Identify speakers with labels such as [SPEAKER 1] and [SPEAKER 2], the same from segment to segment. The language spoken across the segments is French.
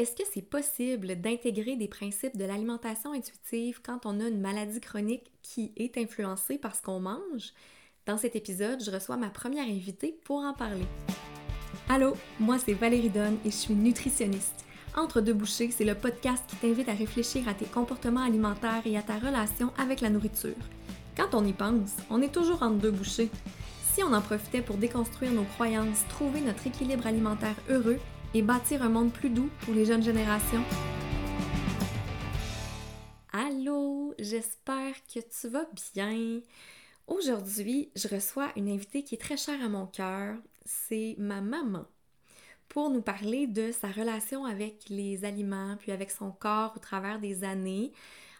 [SPEAKER 1] Est-ce que c'est possible d'intégrer des principes de l'alimentation intuitive quand on a une maladie chronique qui est influencée par ce qu'on mange? Dans cet épisode, je reçois ma première invitée pour en parler. Allô, moi c'est Valérie Donne et je suis nutritionniste. Entre deux bouchées, c'est le podcast qui t'invite à réfléchir à tes comportements alimentaires et à ta relation avec la nourriture. Quand on y pense, on est toujours entre deux bouchées. Si on en profitait pour déconstruire nos croyances, trouver notre équilibre alimentaire heureux et bâtir un monde plus doux pour les jeunes générations. Allô, j'espère que tu vas bien. Aujourd'hui, je reçois une invitée qui est très chère à mon cœur. C'est ma maman pour nous parler de sa relation avec les aliments, puis avec son corps au travers des années,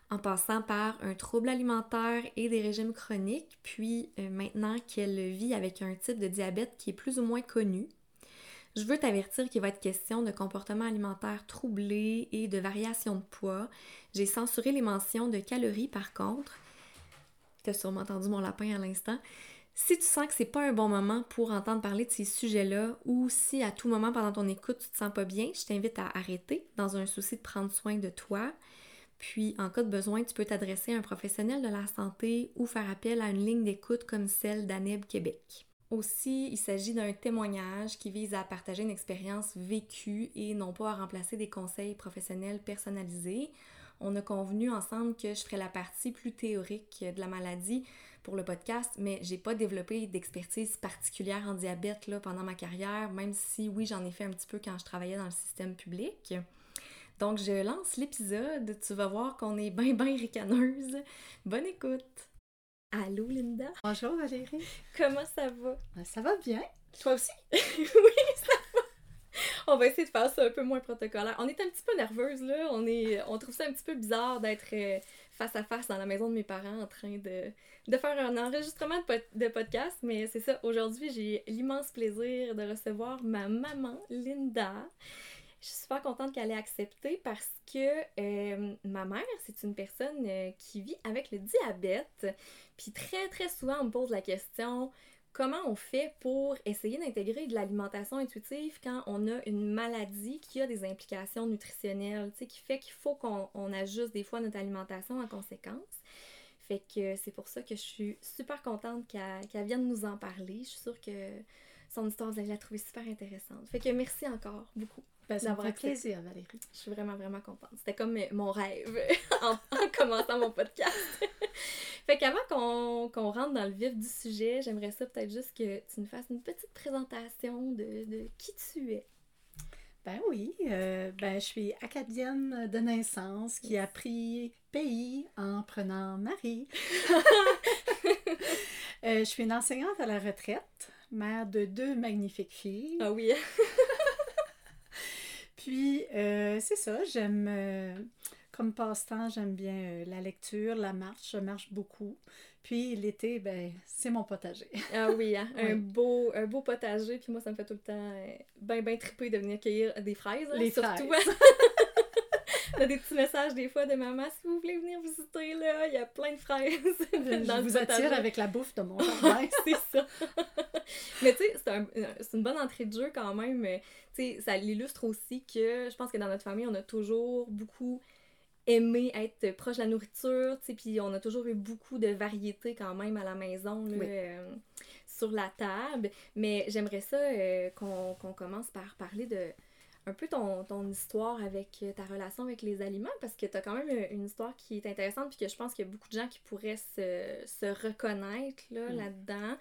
[SPEAKER 1] en passant par un trouble alimentaire et des régimes chroniques, puis euh, maintenant qu'elle vit avec un type de diabète qui est plus ou moins connu. Je veux t'avertir qu'il va être question de comportements alimentaires troublés et de variations de poids. J'ai censuré les mentions de calories par contre. Tu as sûrement entendu mon lapin à l'instant. Si tu sens que c'est pas un bon moment pour entendre parler de ces sujets-là ou si à tout moment pendant ton écoute tu te sens pas bien, je t'invite à arrêter dans un souci de prendre soin de toi. Puis en cas de besoin, tu peux t'adresser à un professionnel de la santé ou faire appel à une ligne d'écoute comme celle d'ANEB Québec. Aussi, il s'agit d'un témoignage qui vise à partager une expérience vécue et non pas à remplacer des conseils professionnels personnalisés. On a convenu ensemble que je ferais la partie plus théorique de la maladie pour le podcast, mais j'ai pas développé d'expertise particulière en diabète là, pendant ma carrière, même si oui, j'en ai fait un petit peu quand je travaillais dans le système public. Donc, je lance l'épisode. Tu vas voir qu'on est bien, bien ricaneuse. Bonne écoute! Allô, Linda?
[SPEAKER 2] Bonjour, Valérie.
[SPEAKER 1] Comment ça va?
[SPEAKER 2] Ben, ça va bien.
[SPEAKER 1] Toi aussi? oui, ça va. On va essayer de faire ça un peu moins protocolaire. On est un petit peu nerveuse, là. On, est, on trouve ça un petit peu bizarre d'être euh, face à face dans la maison de mes parents en train de, de faire un enregistrement de, de podcast. Mais c'est ça, aujourd'hui, j'ai l'immense plaisir de recevoir ma maman, Linda. Je suis super contente qu'elle ait accepté parce que euh, ma mère, c'est une personne euh, qui vit avec le diabète. Puis très, très souvent, on me pose la question comment on fait pour essayer d'intégrer de l'alimentation intuitive quand on a une maladie qui a des implications nutritionnelles, qui fait qu'il faut qu'on ajuste des fois notre alimentation en conséquence. Fait que c'est pour ça que je suis super contente qu'elle vienne nous en parler. Je suis sûre que son histoire, vous allez la trouver super intéressante. Fait que merci encore beaucoup.
[SPEAKER 2] Ben, ça me fait plaisir, Valérie.
[SPEAKER 1] Je suis vraiment, vraiment contente. C'était comme mon rêve en, commençant mon podcast. fait qu'avant qu'on rentre dans le vif du sujet, j'aimerais ça peut-être juste que tu nous fasses une petite présentation de, de qui tu es.
[SPEAKER 2] Ben oui, euh, ben je suis acadienne de naissance qui a pris pays en prenant Marie. Euh, je suis une enseignante à la retraite, mère de deux magnifiques filles.
[SPEAKER 1] Ah oui.
[SPEAKER 2] Puis, euh, c'est ça, j'aime, euh, comme passe-temps, j'aime bien euh, la lecture, la marche, je marche beaucoup. Puis, l'été, ben, c'est mon potager.
[SPEAKER 1] ah oui, hein, un, beau, un beau potager, puis moi, ça me fait tout le temps bien, bien triper de venir cueillir des fraises. Hein,
[SPEAKER 2] Les fraises.
[SPEAKER 1] A des petits messages des fois de maman, si vous voulez venir visiter, là, il y a plein de fraises.
[SPEAKER 2] dans je vous attire avec la bouffe de mon jardin.
[SPEAKER 1] c'est ça. Mais tu sais, c'est un, une bonne entrée de jeu quand même. Tu sais, ça l'illustre aussi que je pense que dans notre famille, on a toujours beaucoup aimé être proche de la nourriture, tu sais, puis on a toujours eu beaucoup de variétés quand même à la maison, là, euh, sur la table. Mais j'aimerais ça euh, qu'on commence par parler de un peu ton, ton, histoire avec ta relation avec les aliments parce que tu as quand même une histoire qui est intéressante puis que je pense qu'il y a beaucoup de gens qui pourraient se, se reconnaître là, mm. là-dedans.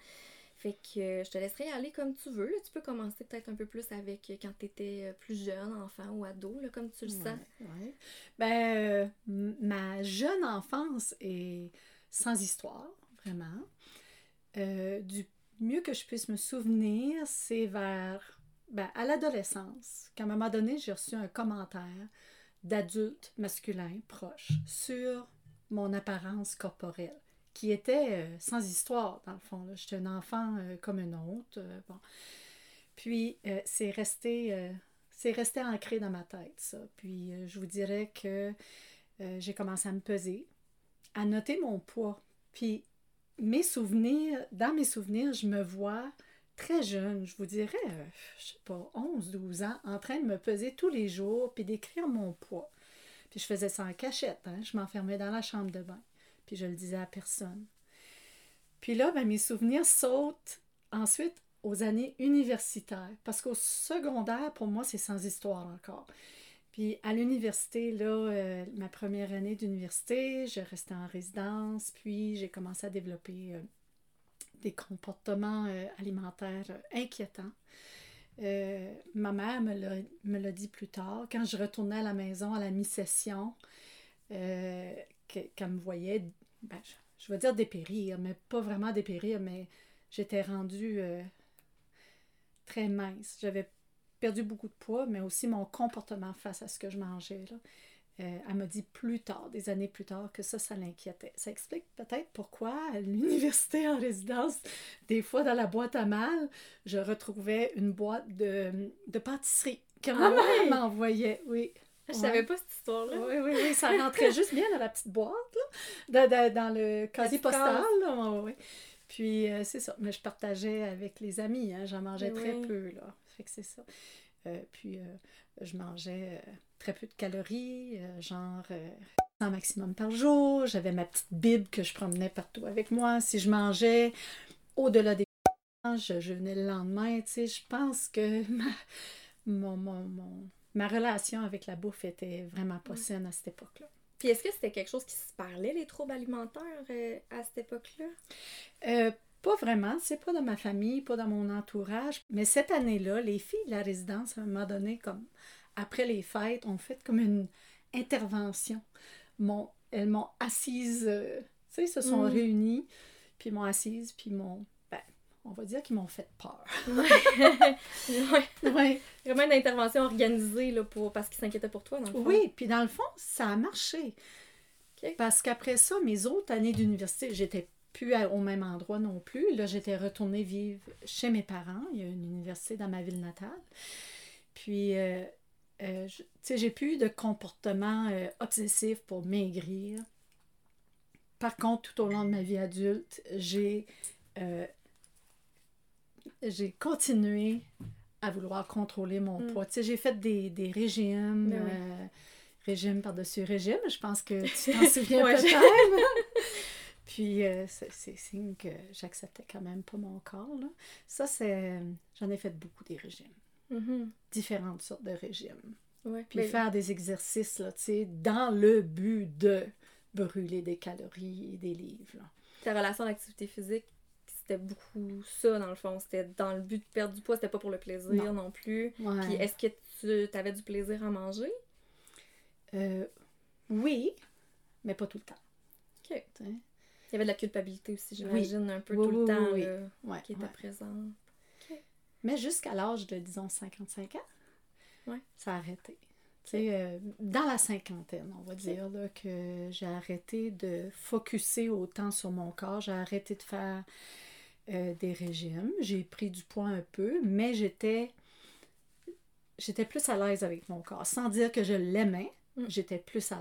[SPEAKER 1] Fait que je te laisserai aller comme tu veux. Tu peux commencer peut-être un peu plus avec quand tu étais plus jeune, enfant ou ado, là, comme tu le sens.
[SPEAKER 2] Ouais. Ben, euh, ma jeune enfance est sans histoire, vraiment. Euh, du mieux que je puisse me souvenir, c'est vers ben, à l'adolescence, qu'à un moment donné, j'ai reçu un commentaire d'adulte masculin proche sur mon apparence corporelle qui était euh, sans histoire, dans le fond. J'étais un enfant euh, comme un autre. Euh, bon. Puis, c'est resté, resté ancré dans ma tête, ça. Puis, je vous dirais que j'ai commencé à me peser, à noter mon poids. Puis, mes souvenirs, dans mes souvenirs, je me vois très jeune, je vous dirais, euh, je sais pas, 11, 12 ans, en train de me peser tous les jours puis d'écrire mon poids. Puis je faisais ça en cachette, hein? je m'enfermais dans la chambre de bain, puis je le disais à personne. Puis là, ben, mes souvenirs sautent ensuite aux années universitaires, parce qu'au secondaire, pour moi, c'est sans histoire encore. Puis à l'université, là, euh, ma première année d'université, je restais en résidence, puis j'ai commencé à développer euh, des comportements euh, alimentaires inquiétants. ma mère me l'a dit plus tard, quand je retournais à la maison à la mi-session, qu'elle me voyait, ben, je, je, vais dire dépérir, mais pas vraiment dépérir, mais j'étais rendue très mince. J'avais perdu beaucoup de poids, mais aussi mon comportement face à ce que je mangeais. Là. Euh, elle m'a dit plus tard, des années plus tard, que ça, ça l'inquiétait. Ça explique peut-être pourquoi à l'université en résidence, des fois dans la boîte à mal, je retrouvais une boîte de, de pâtisserie que ma ah m'envoyait. Oui.
[SPEAKER 1] Je savais pas cette histoire-là.
[SPEAKER 2] Oui, oui, oui. Ça rentrait juste bien dans la petite boîte, là, dans, dans, le casier postal. Là. Oui, Puis, euh, c'est ça. Mais je partageais avec les amis. Hein. J'en mangeais très peu, là. Fait que c'est ça. Euh, puis je mangeais euh, très peu de calories, genre 100 maximum par jour. J'avais ma petite bible que je promenais partout avec moi. Si je mangeais au-delà des je, je venais le lendemain. Tu sais, je pense que ma, ma relation avec la bouffe était vraiment pas saine à cette époque-là.
[SPEAKER 1] Puis est-ce que c'était quelque chose qui se parlait, les troubles alimentaires, à cette époque-là?
[SPEAKER 2] Pas vraiment, c'est pas dans ma famille, pas dans mon entourage. Mais cette année-là, les filles de la résidence, à un moment donné, comme après les fêtes, ont fait comme une intervention. elles m'ont assise, euh, tu sais, se sont mm. réunies, puis m'ont assise, puis m'ont, ben, on va dire qu'ils m'ont fait peur.
[SPEAKER 1] ouais. Vraiment une intervention organisée là, pour, parce qu'ils s'inquiétaient pour toi, dans le fond.
[SPEAKER 2] Oui, puis dans le fond, ça a marché. Parce qu'après ça, mes autres années d'université, j'étais plus au même endroit non plus. Là, j'étais retournée vivre chez mes parents. Il y a une université dans ma ville natale. Puis, euh, euh, tu sais, j'ai plus de comportement euh, obsessif pour maigrir. Par contre, tout au long de ma vie adulte, j'ai j'ai continué à vouloir contrôler mon mm. poids. Tu sais, j'ai fait des, des régimes, ben régime par-dessus régime. Je pense que tu t'en souviens peut-être. Puis euh, c'est signe que j'acceptais quand même pas mon corps. Là. Ça, c'est. J'en ai fait beaucoup des régimes. Mm-hmm. Différentes sortes de régimes. Puis faire des exercices, là, tu sais, dans le but de brûler des calories et des livres.
[SPEAKER 1] Ta relation à l'activité physique, c'était beaucoup ça, dans le fond. C'était dans le but de perdre du poids, c'était pas pour le plaisir non, plus. Puis est-ce que tu avais du plaisir à manger?
[SPEAKER 2] Euh, oui, mais pas tout le temps.
[SPEAKER 1] OK. Il y avait de la culpabilité aussi, j'imagine, un peu tout le temps qui était présente.
[SPEAKER 2] Mais jusqu'à l'âge de, disons, 55 ans, ça a arrêté. Euh, dans la cinquantaine, on va dire, là, que j'ai arrêté de focuser autant sur mon corps. J'ai arrêté de faire euh, des régimes. J'ai pris du poids un peu, mais j'étais j'étais plus à l'aise avec mon corps. Sans dire que je l'aimais, mm. j'étais plus à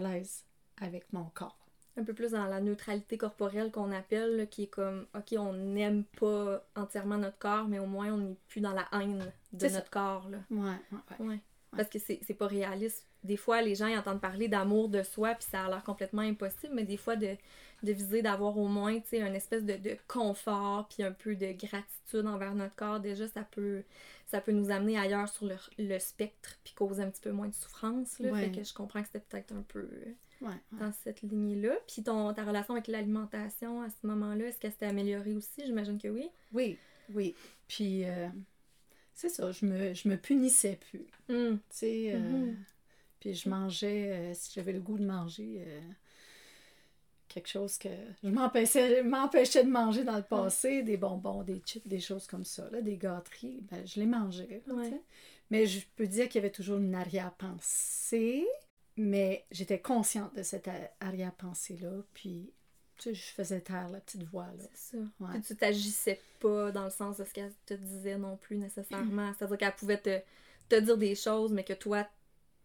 [SPEAKER 2] l'aise avec mon corps
[SPEAKER 1] un peu plus dans la neutralité corporelle qu'on appelle, qui est comme, OK, on n'aime pas entièrement notre corps, mais au moins on n'est plus dans la haine de notre corps. Là.
[SPEAKER 2] Ouais, ouais,
[SPEAKER 1] ouais. Parce que c'est pas réaliste. Des fois, les gens ils entendent parler d'amour de soi, puis ça a l'air complètement impossible, mais des fois, de, de viser d'avoir au moins, tu sais, une espèce de, de confort, puis un peu de gratitude envers notre corps, déjà, ça peut, ça peut nous amener ailleurs sur le, le spectre, puis causer un petit peu moins de souffrance. Là. Fait que je comprends que c'était peut-être un peu dans cette lignée-là. Puis ton, ta relation avec l'alimentation à ce moment-là, est-ce qu'elle s'est améliorée aussi? J'imagine que oui.
[SPEAKER 2] Oui, oui. Puis euh, c'est ça, je me, je me punissais plus. Hmm. Tu sais, euh, mm-hmm. puis je mangeais, euh, si j'avais le goût de manger quelque chose que je m'empêchais, m'empêchais de manger dans le passé, des bonbons, des chips, des choses comme ça, là, des gâteries, ben, je les mangeais. Mais je peux dire qu'il y avait toujours une arrière-pensée mais j'étais consciente de cette arrière-pensée-là, puis tu sais, je faisais taire la petite voix. là.
[SPEAKER 1] C'est ça. Ouais. tu t'agissais pas dans le sens de ce qu'elle te disait non plus nécessairement. C'est-à-dire qu'elle pouvait te, te, dire des choses, mais que toi,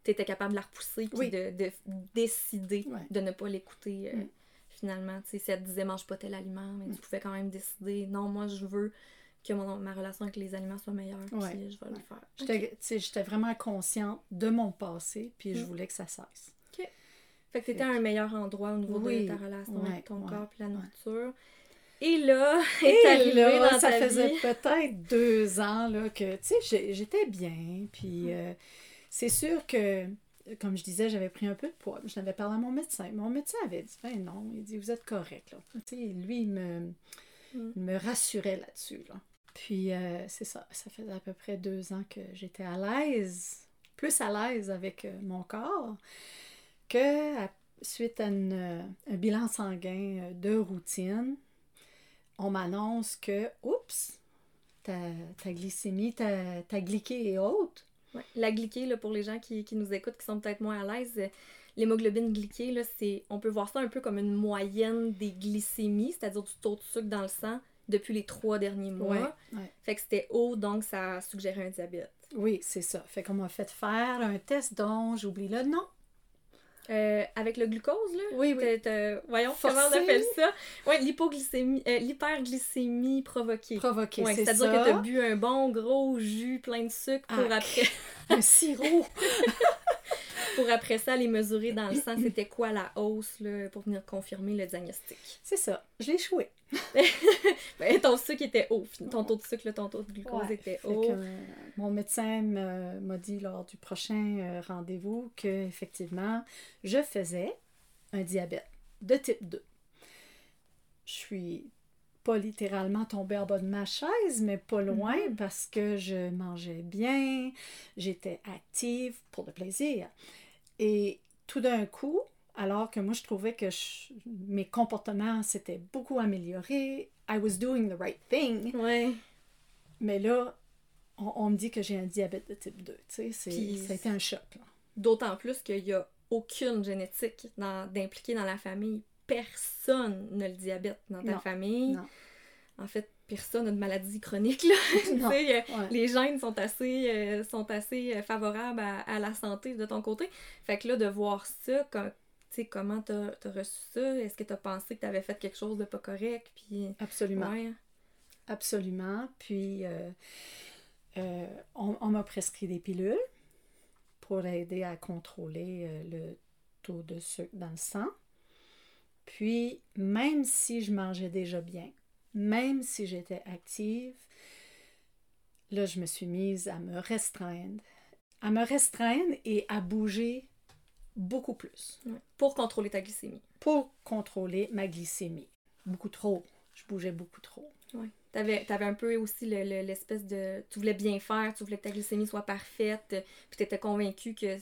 [SPEAKER 1] tu étais capable de la repousser, puis de, de, décider de ne pas l'écouter. Euh, mm. Finalement, tu sais, si elle te disait mange pas tel aliment, mais tu mm. pouvais quand même décider non, moi je veux que mon, ma relation avec les aliments soit meilleure,
[SPEAKER 2] Ouais.
[SPEAKER 1] puis je vais le faire.
[SPEAKER 2] J'étais
[SPEAKER 1] Ok.
[SPEAKER 2] j'étais vraiment consciente de mon passé, puis je
[SPEAKER 1] Mm.
[SPEAKER 2] voulais que ça cesse.
[SPEAKER 1] Fait que t'étais à un meilleur endroit au niveau
[SPEAKER 2] Oui,
[SPEAKER 1] de ta relation
[SPEAKER 2] ouais,
[SPEAKER 1] avec ton
[SPEAKER 2] ouais,
[SPEAKER 1] corps puis la nourriture. Et là, est
[SPEAKER 2] Et
[SPEAKER 1] arrivé
[SPEAKER 2] là,
[SPEAKER 1] dans
[SPEAKER 2] ça
[SPEAKER 1] ta
[SPEAKER 2] faisait peut-être deux ans là, que, tu sais, j'étais bien. Puis euh, c'est sûr que, comme je disais, j'avais pris un peu de poids. Je l'avais parlé à mon médecin. Mon médecin avait dit, ben non, il dit, vous êtes correct. Là. Tu sais, lui, il me,
[SPEAKER 1] Mm.
[SPEAKER 2] il me rassurait là-dessus. Là. Puis euh, c'est ça, ça faisait à peu près deux ans que j'étais à l'aise, plus à l'aise avec euh, mon corps que suite à euh, un bilan sanguin de routine, on m'annonce que, oups, ta, ta glycémie, ta, ta glyquée est haute.
[SPEAKER 1] La glyquée, là, pour les gens qui, qui nous écoutent, qui sont peut-être moins à l'aise, l'hémoglobine glyquée, là, c'est, on peut voir ça un peu comme une moyenne des glycémies, c'est-à-dire du taux de sucre dans le sang depuis les trois derniers mois.
[SPEAKER 2] ouais.
[SPEAKER 1] Fait que c'était haut, donc ça suggérait un diabète.
[SPEAKER 2] Oui, c'est ça. Fait qu'on m'a fait faire un test dont j'oublie le nom.
[SPEAKER 1] Euh, avec le glucose, là?
[SPEAKER 2] Oui, oui.
[SPEAKER 1] voyons,
[SPEAKER 2] Forcé.
[SPEAKER 1] comment on appelle ça? Ouais, l'hypoglycémie, euh, l'hyperglycémie provoquée.
[SPEAKER 2] Provoqué,
[SPEAKER 1] Ouais,
[SPEAKER 2] c'est ça.
[SPEAKER 1] c'est-à-dire que t'as bu un bon gros jus plein de sucre pour
[SPEAKER 2] Ah.
[SPEAKER 1] après,
[SPEAKER 2] Un sirop.
[SPEAKER 1] pour après ça aller mesurer dans le sang c'était quoi la hausse là, pour venir confirmer le diagnostic?
[SPEAKER 2] c'est ça. Je l'ai échoué.
[SPEAKER 1] Ben, ton sucre était haut, ton taux de sucre, ton taux de glucose
[SPEAKER 2] Ouais.
[SPEAKER 1] était haut.
[SPEAKER 2] que, euh, mon médecin m'a dit lors du prochain euh, rendez-vous que effectivement je faisais un diabète de type 2. Je suis pas littéralement tombée en bas de ma chaise, mais pas loin
[SPEAKER 1] Mhm.
[SPEAKER 2] parce que je mangeais bien, j'étais active pour le plaisir. Et tout d'un coup, alors que moi je trouvais que je- mes comportements s'étaient beaucoup améliorés, I was doing the right thing.
[SPEAKER 1] Ouais.
[SPEAKER 2] Mais là, on, on me dit que j'ai un diabète de type 2. Tu sais,
[SPEAKER 1] Puis-
[SPEAKER 2] ça a été un choc.
[SPEAKER 1] D'autant plus qu'il n'y a aucune génétique dans- d'impliquer dans la famille. Personne n'a le diabète dans ta
[SPEAKER 2] Non,
[SPEAKER 1] famille.
[SPEAKER 2] non.
[SPEAKER 1] En fait, personne n'a de maladie chronique. Là. Tu
[SPEAKER 2] Non.
[SPEAKER 1] sais,
[SPEAKER 2] Ouais.
[SPEAKER 1] les gènes sont assez, euh, sont assez euh, favorables à, à la santé de ton côté. Fait que là, de voir ça, com- tu sais, comment t'as as reçu ça? Est-ce que t'as pensé que t'avais fait quelque chose de pas correct? Puis,
[SPEAKER 2] Absolument.
[SPEAKER 1] ouais.
[SPEAKER 2] Absolument. Puis, euh, euh, on, on m'a prescrit des pilules pour aider à contrôler le taux de sucre dans le sang. Puis, même si je mangeais déjà bien, même si j'étais active, là, je me suis mise à me restreindre. À me restreindre et à bouger beaucoup plus.
[SPEAKER 1] Pour contrôler ta glycémie.
[SPEAKER 2] pour contrôler ma glycémie. Beaucoup trop. Je bougeais beaucoup trop.
[SPEAKER 1] Ouais. T'avais, t'avais un peu aussi le- le- l'espèce de... Tu voulais bien faire, tu voulais que ta glycémie soit parfaite, puis t'étais convaincu que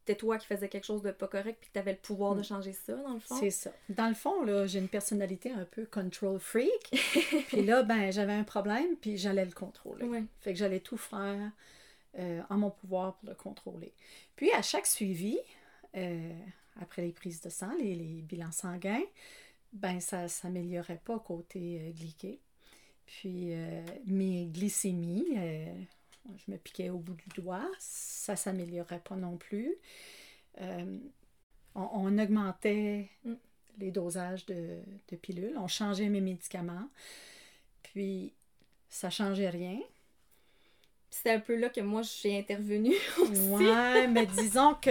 [SPEAKER 1] c'était toi qui faisais quelque chose de pas correct, puis que t'avais le pouvoir de
[SPEAKER 2] Mm.
[SPEAKER 1] changer ça, dans le fond?
[SPEAKER 2] C'est ça. Dans le fond, là, j'ai une personnalité un peu control freak. puis là, ben, j'avais un problème, puis j'allais le contrôler.
[SPEAKER 1] Ouais.
[SPEAKER 2] Fait que j'allais tout faire euh, en mon pouvoir pour le contrôler. Puis à chaque suivi, euh, après les prises de sang, les, les bilans sanguins, ben ça s'améliorait pas côté euh, glyqué. Puis euh, mes glycémies, je me piquais au bout du doigt, ça s'améliorait pas non plus. Euh, on, on augmentait
[SPEAKER 1] Mm.
[SPEAKER 2] les dosages de, de pilules, on changeait mes médicaments, puis ça changeait rien.
[SPEAKER 1] C'est un peu là que moi, j'ai intervenu aussi.
[SPEAKER 2] Ouais, mais disons que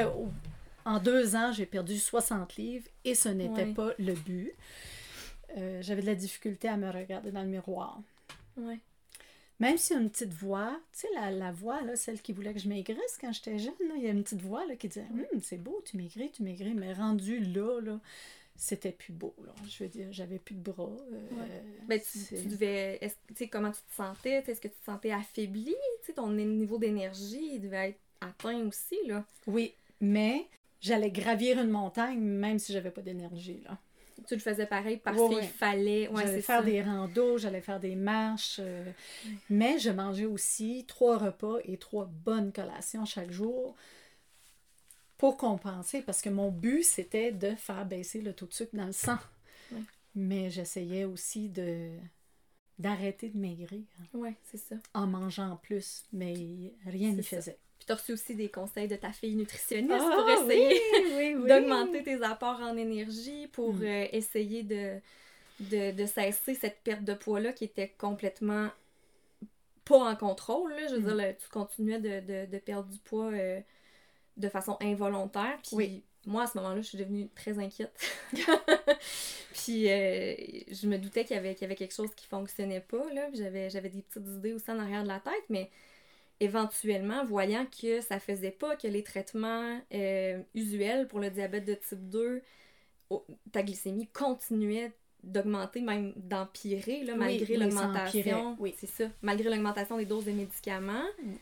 [SPEAKER 2] en deux ans, j'ai perdu 60 livres et ce n'était
[SPEAKER 1] Ouais.
[SPEAKER 2] pas le but. Euh, J'avais de la difficulté à me regarder dans le miroir.
[SPEAKER 1] Ouais.
[SPEAKER 2] Même s'il y a une petite voix, tu sais, la, la voix, là, celle qui voulait que je maigrisse quand j'étais jeune, là, il y a une petite voix là, qui disait Hum, C'est beau, tu maigris, tu maigris. Mais rendu là, là c'était plus beau. Là. Je veux dire, j'avais plus de bras. euh,
[SPEAKER 1] Ben, tu, devais. est-ce- Tu sais, comment tu te sentais? Est-ce que tu te sentais affaibli? Ton niveau d'énergie, devait être atteint aussi, là.
[SPEAKER 2] Oui, mais j'allais gravir une montagne même si j'avais pas d'énergie. là.
[SPEAKER 1] Tu le faisais pareil parce
[SPEAKER 2] Ouais,
[SPEAKER 1] qu'il
[SPEAKER 2] ouais.
[SPEAKER 1] fallait. Ouais,
[SPEAKER 2] j'allais faire
[SPEAKER 1] ça.
[SPEAKER 2] des randos, j'allais faire des marches. euh, Mais je mangeais aussi trois repas et trois bonnes collations chaque jour pour compenser parce que mon but c'était de faire baisser le taux de sucre dans le sang. Mais j'essayais aussi de d'arrêter de maigrir
[SPEAKER 1] Ouais, c'est ça.
[SPEAKER 2] en mangeant plus, mais rien n'y faisait.
[SPEAKER 1] T'as reçu aussi des conseils de ta fille nutritionniste
[SPEAKER 2] Ah,
[SPEAKER 1] pour essayer
[SPEAKER 2] oui, oui, oui.
[SPEAKER 1] d'augmenter tes apports en énergie, pour
[SPEAKER 2] Mm.
[SPEAKER 1] euh, essayer de, de, de cesser cette perte de poids-là qui était complètement pas en contrôle. Là. Je veux dire, là, tu continuais de, de, de perdre du poids euh, de façon involontaire. Puis
[SPEAKER 2] Oui.
[SPEAKER 1] moi, à ce moment-là, je suis devenue très inquiète. puis euh, je me doutais qu'il y, avait, qu'il y avait quelque chose qui fonctionnait pas. Là. J'avais, j'avais des petites idées aussi en arrière de la tête, mais éventuellement, voyant que ça faisait pas que les traitements euh, usuels pour le diabète de type 2, au- ta glycémie continuait d'augmenter, même d'empirer, là, malgré
[SPEAKER 2] oui,
[SPEAKER 1] l'augmentation.
[SPEAKER 2] oui.
[SPEAKER 1] C'est ça. Malgré l'augmentation des doses de médicaments.
[SPEAKER 2] Mm.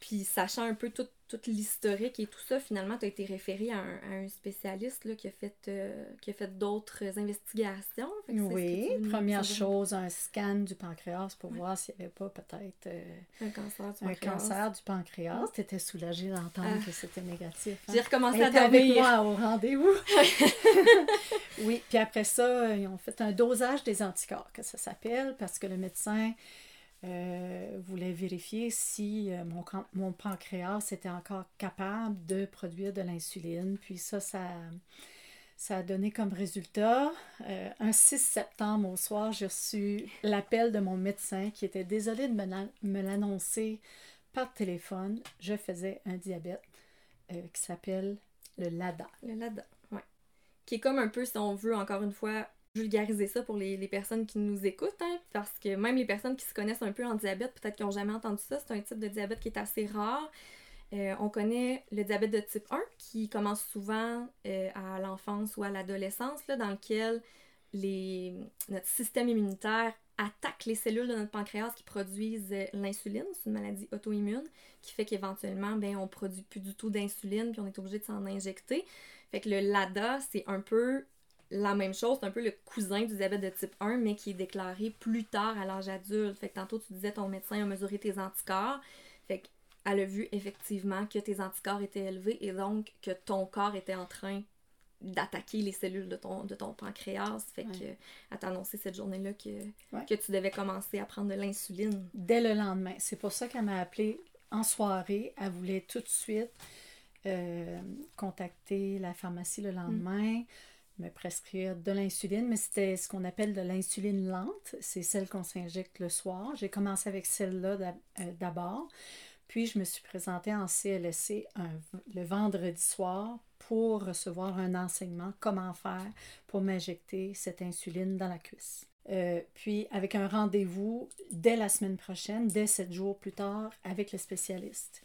[SPEAKER 1] Puis sachant un peu tout, tout l'historique et tout ça, finalement, tu as été référé à un, à un spécialiste là, qui a fait, euh, qui a fait d'autres investigations. Fait que c'est ce que
[SPEAKER 2] Oui, première chose, un scan du pancréas pour
[SPEAKER 1] Ouais.
[SPEAKER 2] voir s'il n'y avait pas peut-être euh,
[SPEAKER 1] Un cancer du
[SPEAKER 2] un
[SPEAKER 1] pancréas.
[SPEAKER 2] cancer du pancréas. Tu étais soulagée d'entendre
[SPEAKER 1] Ah.
[SPEAKER 2] que c'était négatif. hein?
[SPEAKER 1] J'ai recommencé à
[SPEAKER 2] était avec
[SPEAKER 1] dormir.
[SPEAKER 2] moi au rendez-vous. oui, puis après ça, ils ont fait un dosage des anticorps, que ça s'appelle, parce que le médecin euh, voulait vérifier si euh, mon, mon pancréas était encore capable de produire de l'insuline. Puis ça, ça, ça a donné comme résultat, euh, un 6 septembre au soir, j'ai reçu l'appel de mon médecin qui était désolé de me la- me l'annoncer par téléphone. Je faisais un diabète qui s'appelle le LADA.
[SPEAKER 1] Le LADA, ouais. Qui est comme un peu, si on veut, encore une fois, vulgariser ça pour les, personnes qui nous écoutent, hein, parce que même les personnes qui se connaissent un peu en diabète, peut-être qu'ils n'ont jamais entendu ça, c'est un type de diabète qui est assez rare. Euh, on connaît le diabète de type 1 qui commence souvent euh, à l'enfance ou à l'adolescence, dans lequel notre système immunitaire attaque les cellules de notre pancréas qui produisent euh, l'insuline. C'est une maladie auto-immune qui fait qu'éventuellement, ben, on produit plus du tout d'insuline puis on est obligé de s'en injecter. Fait que le LADA, c'est un peu la même chose, c'est un peu le cousin du diabète de type 1, mais qui est déclaré plus tard à l'âge adulte. Fait que tantôt, tu disais ton médecin a mesuré tes anticorps. Fait qu'elle a vu effectivement que tes anticorps étaient élevés et donc que ton corps était en train d'attaquer les cellules de ton, de ton pancréas. Fait
[SPEAKER 2] Ouais.
[SPEAKER 1] que elle t'a annoncé cette journée-là que,
[SPEAKER 2] Ouais.
[SPEAKER 1] que tu devais commencer à prendre de l'insuline.
[SPEAKER 2] Dès le lendemain. C'est pour ça qu'elle m'a appelé en soirée. Elle voulait tout de suite euh, contacter la pharmacie le lendemain, me prescrire de l'insuline, mais c'était ce qu'on appelle de l'insuline lente. C'est celle qu'on s'injecte le soir. J'ai commencé avec celle-là euh, d'abord. Puis je me suis présentée en CLSC le vendredi soir pour recevoir un enseignement comment faire pour m'injecter cette insuline dans la cuisse. Euh, puis avec un rendez-vous dès la semaine prochaine, dès sept jours plus tard, avec le spécialiste.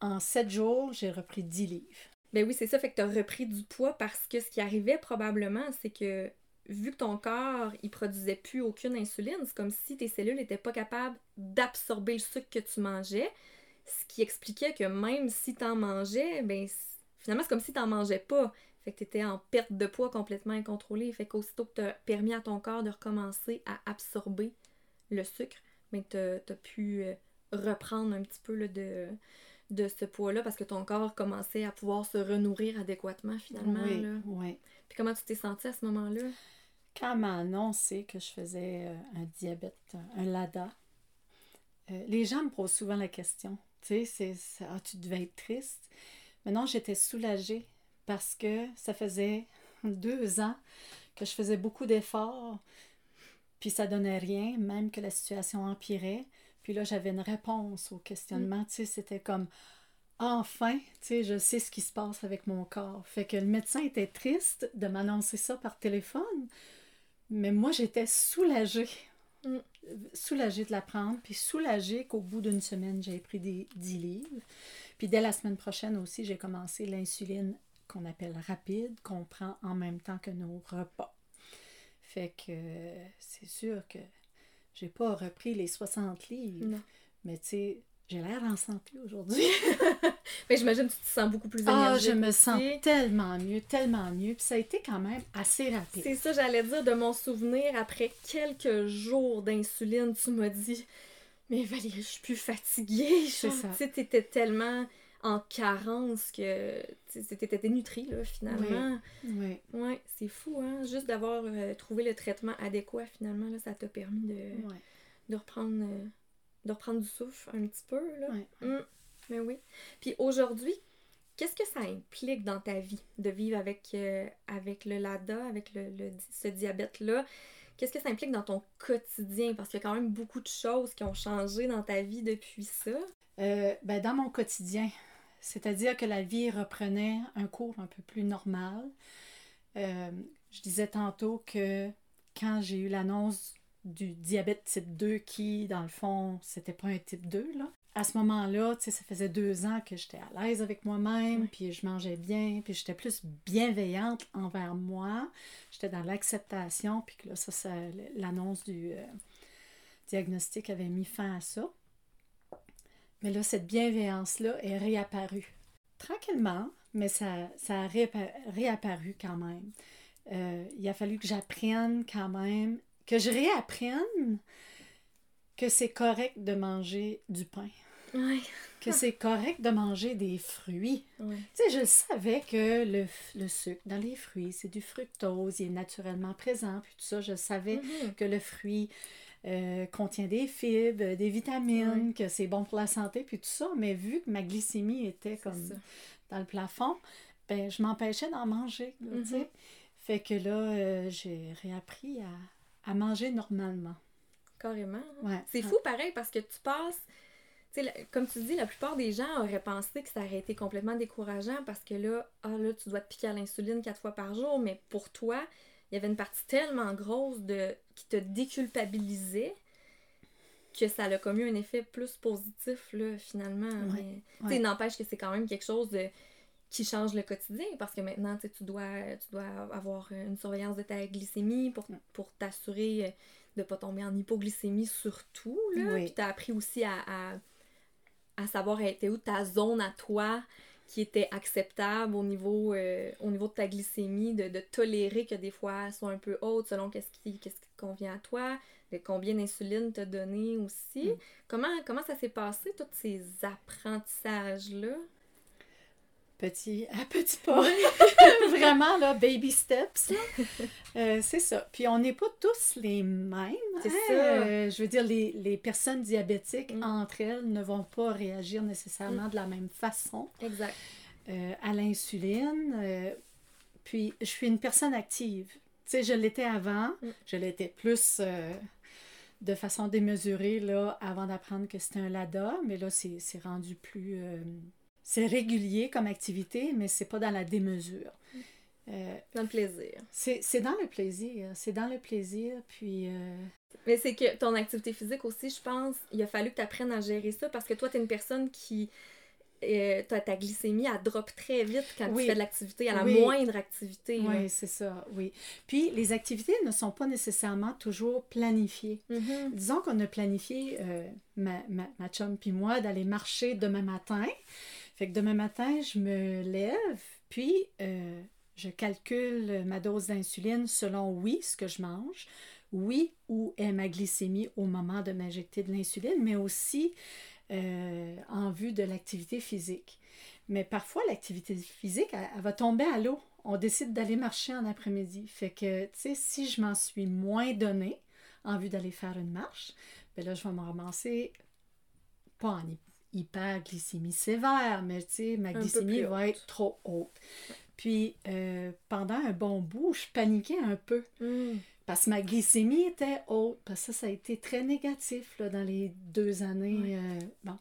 [SPEAKER 2] En sept jours, j'ai repris 10 livres.
[SPEAKER 1] Ben oui, c'est ça, fait que t'as repris du poids parce que ce qui arrivait probablement, c'est que vu que ton corps, il produisait plus aucune insuline, c'est comme si tes cellules n'étaient pas capables d'absorber le sucre que tu mangeais, ce qui expliquait que même si t'en mangeais, ben finalement c'est comme si t'en mangeais pas. Fait que t'étais en perte de poids complètement incontrôlée. Fait qu'aussitôt que t'as permis à ton corps de recommencer à absorber le sucre, ben t'as t'as pu euh, reprendre un petit peu de, de ce poids-là parce que ton corps commençait à pouvoir se renourrir adéquatement finalement.
[SPEAKER 2] oui,
[SPEAKER 1] là.
[SPEAKER 2] oui.
[SPEAKER 1] Puis comment tu t'es sentie à ce moment-là?
[SPEAKER 2] Quand m'a annoncé que je faisais euh, un diabète, un LADA, euh, les gens me posent souvent la question. Tu sais, c'est, ah, tu devais être triste. Mais non, j'étais soulagée parce que ça faisait deux ans que je faisais beaucoup d'efforts, puis ça donnait rien, même que la situation empirait. Puis là, j'avais une réponse au questionnement. Tu sais, c'était comme enfin, tu sais, je sais ce qui se passe avec mon corps. Fait que le médecin était triste de m'annoncer ça par téléphone, mais moi, j'étais soulagée.
[SPEAKER 1] Mm.
[SPEAKER 2] Soulagée de l'apprendre, puis soulagée qu'au bout d'une semaine, j'ai pris des 10 livres. Puis dès la semaine prochaine aussi, j'ai commencé l'insuline qu'on appelle rapide, qu'on prend en même temps que nos repas. Fait que euh, c'est sûr que j'ai pas repris les 60 livres,
[SPEAKER 1] Non.
[SPEAKER 2] mais tu sais, j'ai l'air en santé aujourd'hui.
[SPEAKER 1] Mais j'imagine que tu te sens beaucoup plus
[SPEAKER 2] Ah,
[SPEAKER 1] énergique.
[SPEAKER 2] je me
[SPEAKER 1] aussi.
[SPEAKER 2] sens tellement mieux, tellement mieux. Puis ça a été quand même assez rapide.
[SPEAKER 1] C'est ça, j'allais dire de mon souvenir, après quelques jours d'insuline, tu m'as dit Mais Valérie, je suis plus fatiguée.
[SPEAKER 2] C'est ça.
[SPEAKER 1] Tu sais, t'étais tellement en carence que t'étais dénutrie, là, finalement.
[SPEAKER 2] Oui.
[SPEAKER 1] Ouais, c'est fou, hein. Juste d'avoir euh, trouvé le traitement adéquat, finalement, là, ça t'a permis de,
[SPEAKER 2] Ouais.
[SPEAKER 1] de reprendre euh, de reprendre du souffle un petit peu, là.
[SPEAKER 2] Ouais.
[SPEAKER 1] Mm, mais oui. Puis aujourd'hui, qu'est-ce que ça implique dans ta vie de vivre avec, euh, avec le LADA, avec le, le- ce diabète-là? qu'est-ce que ça implique dans ton quotidien? Parce qu'il y a quand même beaucoup de choses qui ont changé dans ta vie depuis ça.
[SPEAKER 2] Euh, ben, dans mon quotidien, c'est-à-dire que la vie reprenait un cours un peu plus normal. Euh, je disais tantôt que quand j'ai eu l'annonce du diabète type 2, qui, dans le fond, c'était pas un type 2, là. À ce moment-là, tu sais, ça faisait deux ans que j'étais à l'aise avec moi-même, puis je mangeais bien, puis j'étais plus bienveillante envers moi. J'étais dans l'acceptation, puis que là, ça, l'annonce du euh, diagnostic avait mis fin à ça. Mais là, cette bienveillance-là est réapparue. Tranquillement, mais ça, ça a réapparu quand même. Euh, il a fallu que j'apprenne quand même, que je réapprenne que c'est correct de manger du pain. Que c'est correct de manger des fruits. Tu sais, je savais que le, le, sucre dans les fruits, c'est du fructose, il est naturellement présent, puis tout ça. Je savais mm-hmm. que le fruit euh, contient des fibres, des vitamines, que c'est bon pour la santé, puis tout ça. Mais vu que ma glycémie était comme dans le plafond, ben, je m'empêchais d'en manger. Mm-hmm. Fait que là, euh, j'ai réappris à, à, manger normalement.
[SPEAKER 1] Carrément. Hein. c'est fou pareil parce que tu passes. comme tu dis, la plupart des gens auraient pensé que ça aurait été complètement décourageant parce que là, ah là, tu dois te piquer à l'insuline quatre fois par jour, mais pour toi, il y avait une partie tellement grosse de qui te déculpabilisait que ça a comme eu un effet plus positif, là, finalement. mais, n'empêche que c'est quand même quelque chose de qui change le quotidien parce que maintenant, tu dois, tu dois avoir une surveillance de ta glycémie pour, pour t'assurer de ne pas tomber en hypoglycémie surtout. Là. Puis tu as appris aussi à, à, à savoir était où ta zone à toi qui était acceptable au niveau, euh, au niveau de ta glycémie, de, de, tolérer que des fois elle soit un peu haute selon qu'est-ce qui, qu'est-ce qui convient à toi, de combien d'insuline t'as donné aussi. Mm. Comment, comment ça s'est passé, tous ces apprentissages-là?
[SPEAKER 2] Petit à petit pas. Vraiment, là, baby steps. Euh, c'est ça. Puis on n'est pas tous les mêmes. C'est hein? ça. Euh, je veux dire, les, les personnes diabétiques, mm. entre elles, ne vont pas réagir nécessairement mm. de la même façon.
[SPEAKER 1] Exact.
[SPEAKER 2] Euh, à l'insuline. puis je suis une personne active. Sais, je l'étais avant. Mm. Je l'étais plus de façon démesurée là, avant d'apprendre que c'était un LADA, mais là, c'est rendu plus c'est régulier comme activité, mais c'est pas dans la démesure.
[SPEAKER 1] Euh, dans le plaisir.
[SPEAKER 2] C'est dans le plaisir. C'est dans le plaisir, puis... Euh,
[SPEAKER 1] mais c'est que ton activité physique aussi, je pense, il a fallu que tu apprennes à gérer ça parce que toi, tu es une personne qui... Euh, ta glycémie, elle drop très vite quand tu fais de l'activité, à la moindre activité.
[SPEAKER 2] Oui, c'est ça, oui. Puis, les activités ne sont pas nécessairement toujours planifiées. Mm-hmm. Disons qu'on a planifié, euh, ma, ma, ma chum puis moi, d'aller marcher demain matin. Fait que demain matin, je me lève, puis euh, je calcule ma dose d'insuline selon, oui, ce que je mange, oui, où est ma glycémie au moment de m'injecter de l'insuline, mais aussi euh, en vue de l'activité physique. Mais parfois, l'activité physique, elle, va tomber à l'eau. On décide d'aller marcher en après-midi. Fait que, tu sais, si je m'en suis moins donné en vue d'aller faire une marche, bien là, je vais me ramasser pas en hyperglycémie sévère, mais tu sais, ma glycémie va être trop haute. Puis euh, pendant un bon bout, je paniquais un peu. Hmm. Parce que ma glycémie était haute. Parce que ça, ça a été très négatif là, dans les deux années. Euh, bon.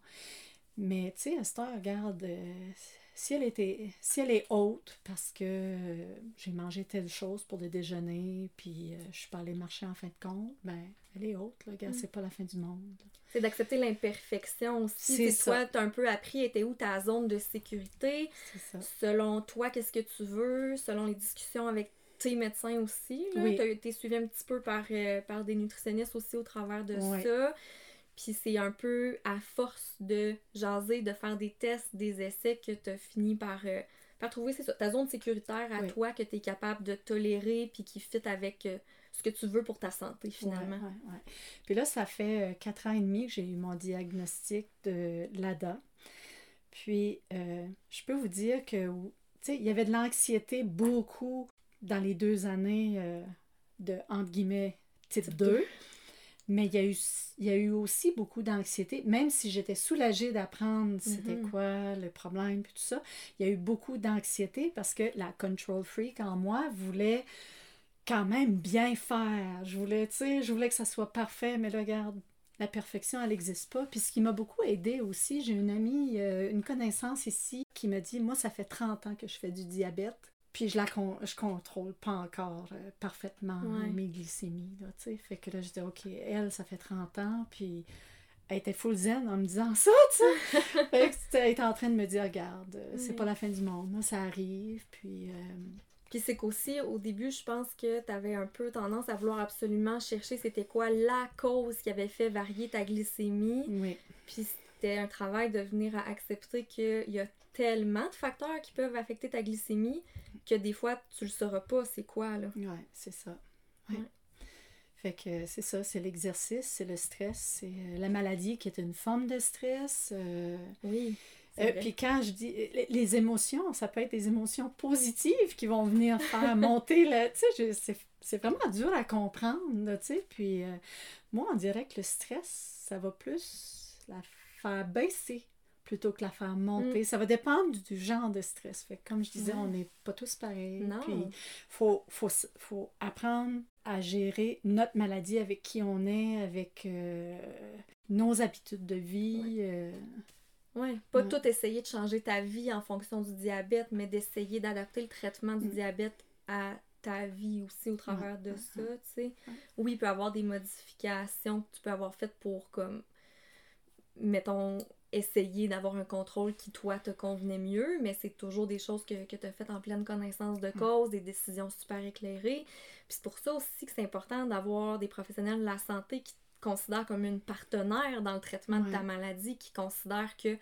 [SPEAKER 2] Mais tu sais, heure, regarde, euh, si elle était si elle est haute parce que euh, j'ai mangé telle chose pour le déjeuner puis je suis pas allée marcher en fin de compte ben elle est haute là mm. c'est pas la fin du monde
[SPEAKER 1] c'est d'accepter l'imperfection aussi c'est toi tu as un peu appris était où ta zone de sécurité ça. selon toi qu'est-ce que tu veux? Selon les discussions avec tes médecins aussi tu as été suivi un petit peu par, euh, par des nutritionnistes aussi au travers de ça. Puis c'est un peu à force de jaser, de faire des tests, des essais que tu as fini par, euh, par trouver ça, ta zone sécuritaire à toi que tu es capable de tolérer puis qui fit avec euh, ce que tu veux pour ta santé finalement.
[SPEAKER 2] puis là, ça fait quatre ans et demi que j'ai eu mon diagnostic de l'ADA. Puis je peux vous dire que il y avait de l'anxiété beaucoup dans les deux années de entre guillemets type 2. Mais il y, a eu, il y a eu aussi beaucoup d'anxiété, même si j'étais soulagée d'apprendre c'était mm-hmm. quoi le problème, puis tout ça, il y a eu beaucoup d'anxiété parce que la control freak en moi voulait quand même bien faire. Je voulais, tu sais, je voulais que ça soit parfait, mais là, regarde, la perfection, elle n'existe pas. Puis ce qui m'a beaucoup aidé aussi, j'ai une amie, euh, une connaissance ici qui m'a dit, moi, ça fait 30 ans que je fais du diabète. Puis je la je contrôle pas encore euh, parfaitement mes glycémies. Là, fait que là, je dis, OK, elle, ça fait 30 ans, puis elle était full zen en me disant ça, tu sais. elle était en train de me dire, regarde, euh, c'est pas la fin du monde, ça arrive, puis...
[SPEAKER 1] Puis c'est qu'aussi, au début, je pense que tu avais un peu tendance à vouloir absolument chercher c'était quoi la cause qui avait fait varier ta glycémie.
[SPEAKER 2] Oui.
[SPEAKER 1] Puis c'était un travail de venir à accepter qu'il y a tellement de facteurs qui peuvent affecter ta glycémie que des fois, tu le sauras pas c'est quoi, là.
[SPEAKER 2] Oui, c'est ça. Ouais. Fait que c'est ça, c'est l'exercice, c'est le stress, c'est euh, la maladie qui est une forme de stress. Euh,
[SPEAKER 1] oui.
[SPEAKER 2] Euh, puis quand je dis les, émotions, ça peut être des émotions positives qui vont venir faire monter le. Tu sais, c'est vraiment dur à comprendre, tu sais. Puis euh, moi, on dirait que le stress, ça va plus la faire baisser plutôt que la faire monter. Mm. Ça va dépendre du, genre de stress. Fait comme je disais, on n'est pas tous pareils.
[SPEAKER 1] Non.
[SPEAKER 2] Puis faut, faut, faut apprendre à gérer notre maladie avec qui on est, avec euh, nos habitudes de vie.
[SPEAKER 1] Oui, pas tout essayer de changer ta vie en fonction du diabète, mais d'essayer d'adapter le traitement du mm. diabète à ta vie aussi au travers de ça, tu sais. Oui, il peut y avoir des modifications que tu peux avoir faites pour, comme, mettons, essayer d'avoir un contrôle qui, toi, te convenait mieux, mais c'est toujours des choses que, que tu as faites en pleine connaissance de mm. cause, des décisions super éclairées. Puis c'est pour ça aussi que c'est important d'avoir des professionnels de la santé qui considère comme une partenaire dans le traitement de ta maladie, qui considère que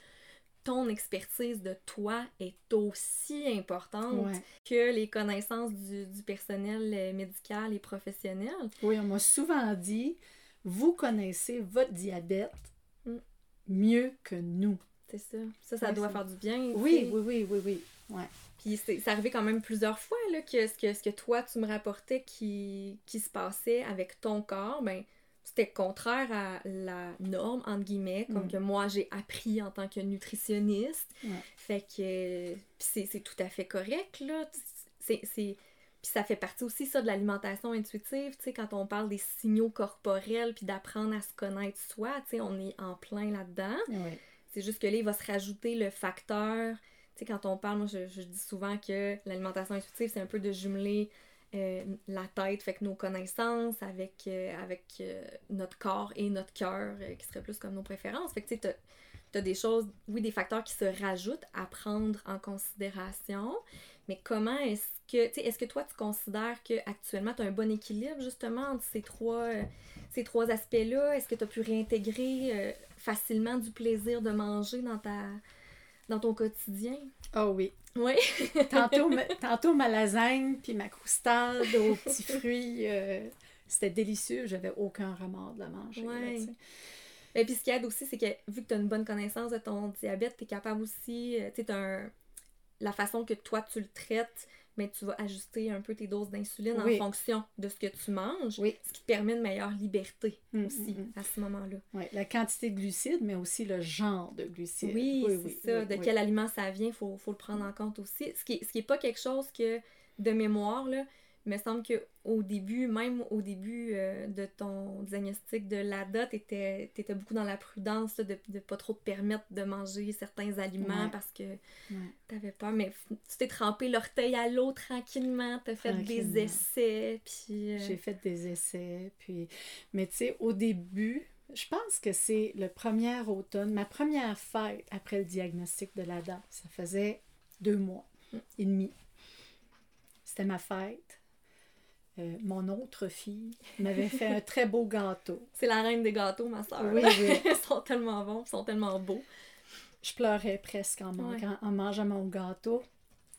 [SPEAKER 1] ton expertise de toi est aussi importante que les connaissances du, personnel euh, médical et professionnel.
[SPEAKER 2] Oui, on m'a souvent dit, vous connaissez votre diabète. Mieux que nous.
[SPEAKER 1] C'est ça. Ça, ça doit faire du bien.
[SPEAKER 2] Oui, oui, oui, oui, oui. Ouais.
[SPEAKER 1] Puis c'est arrivé quand même plusieurs fois là, que, ce que ce que toi, tu me rapportais qui, qui se passait avec ton corps, ben c'était contraire à la norme, entre guillemets, comme mm. que moi j'ai appris en tant que nutritionniste. Fait que c'est tout à fait correct, là. C'est. Puis ça fait partie aussi, ça, de l'alimentation intuitive, tu sais, quand on parle des signaux corporels, puis d'apprendre à se connaître soi, tu sais, on est en plein là-dedans. C'est juste que là, il va se rajouter le facteur, tu sais, quand on parle, moi, je, je dis souvent que l'alimentation intuitive, c'est un peu de jumeler euh, la tête, fait que nos connaissances avec, euh, avec euh, notre corps et notre cœur, qui serait plus comme nos préférences. Fait que tu sais, as des choses, oui, des facteurs qui se rajoutent à prendre en considération, mais comment est-ce que, tu sais, est-ce que toi, tu considères qu'actuellement, tu as un bon équilibre justement entre ces trois, ces trois aspects-là? Est-ce que tu as pu réintégrer facilement du plaisir de manger dans ta dans ton quotidien?
[SPEAKER 2] Oh oui.
[SPEAKER 1] Oui.
[SPEAKER 2] tantôt, tantôt ma lasagne puis ma croustade aux petits fruits, euh, c'était délicieux. J'avais aucun remords de la manger.
[SPEAKER 1] Et puis ce qui aide aussi, c'est que vu que tu as une bonne connaissance de ton diabète, tu es capable aussi, euh, tu sais, la façon que toi tu le traites, mais tu vas ajuster un peu tes doses d'insuline en fonction de ce que tu manges, ce qui te permet une meilleure liberté mm, aussi mm, mm. à ce moment-là.
[SPEAKER 2] Oui, la quantité de glucides, mais aussi le genre de glucides.
[SPEAKER 1] Oui, c'est ça. de quel aliment ça vient, il faut, faut, le prendre en compte aussi. Ce qui n'est ce qui est pas quelque chose que, de mémoire, là, me semble qu'au début, même au début euh, de ton diagnostic de l'ADA, tu étais, beaucoup dans la prudence de ne pas trop te permettre de manger certains aliments parce que tu avais peur. Mais tu t'es trempé l'orteil à l'eau tranquillement, tu as fait des essais. Puis,
[SPEAKER 2] euh, J'ai fait des essais. Puis... Mais tu sais, au début, je pense que c'est le premier automne, ma première fête après le diagnostic de l'ADA. Ça faisait deux mois mm. et demi. C'était ma fête. Euh, mon autre fille m'avait fait un très beau gâteau.
[SPEAKER 1] C'est la reine des gâteaux, ma soeur.
[SPEAKER 2] Oui, oui.
[SPEAKER 1] ils sont tellement bons, ils sont tellement beaux.
[SPEAKER 2] Je pleurais presque en, en mangeant mon gâteau.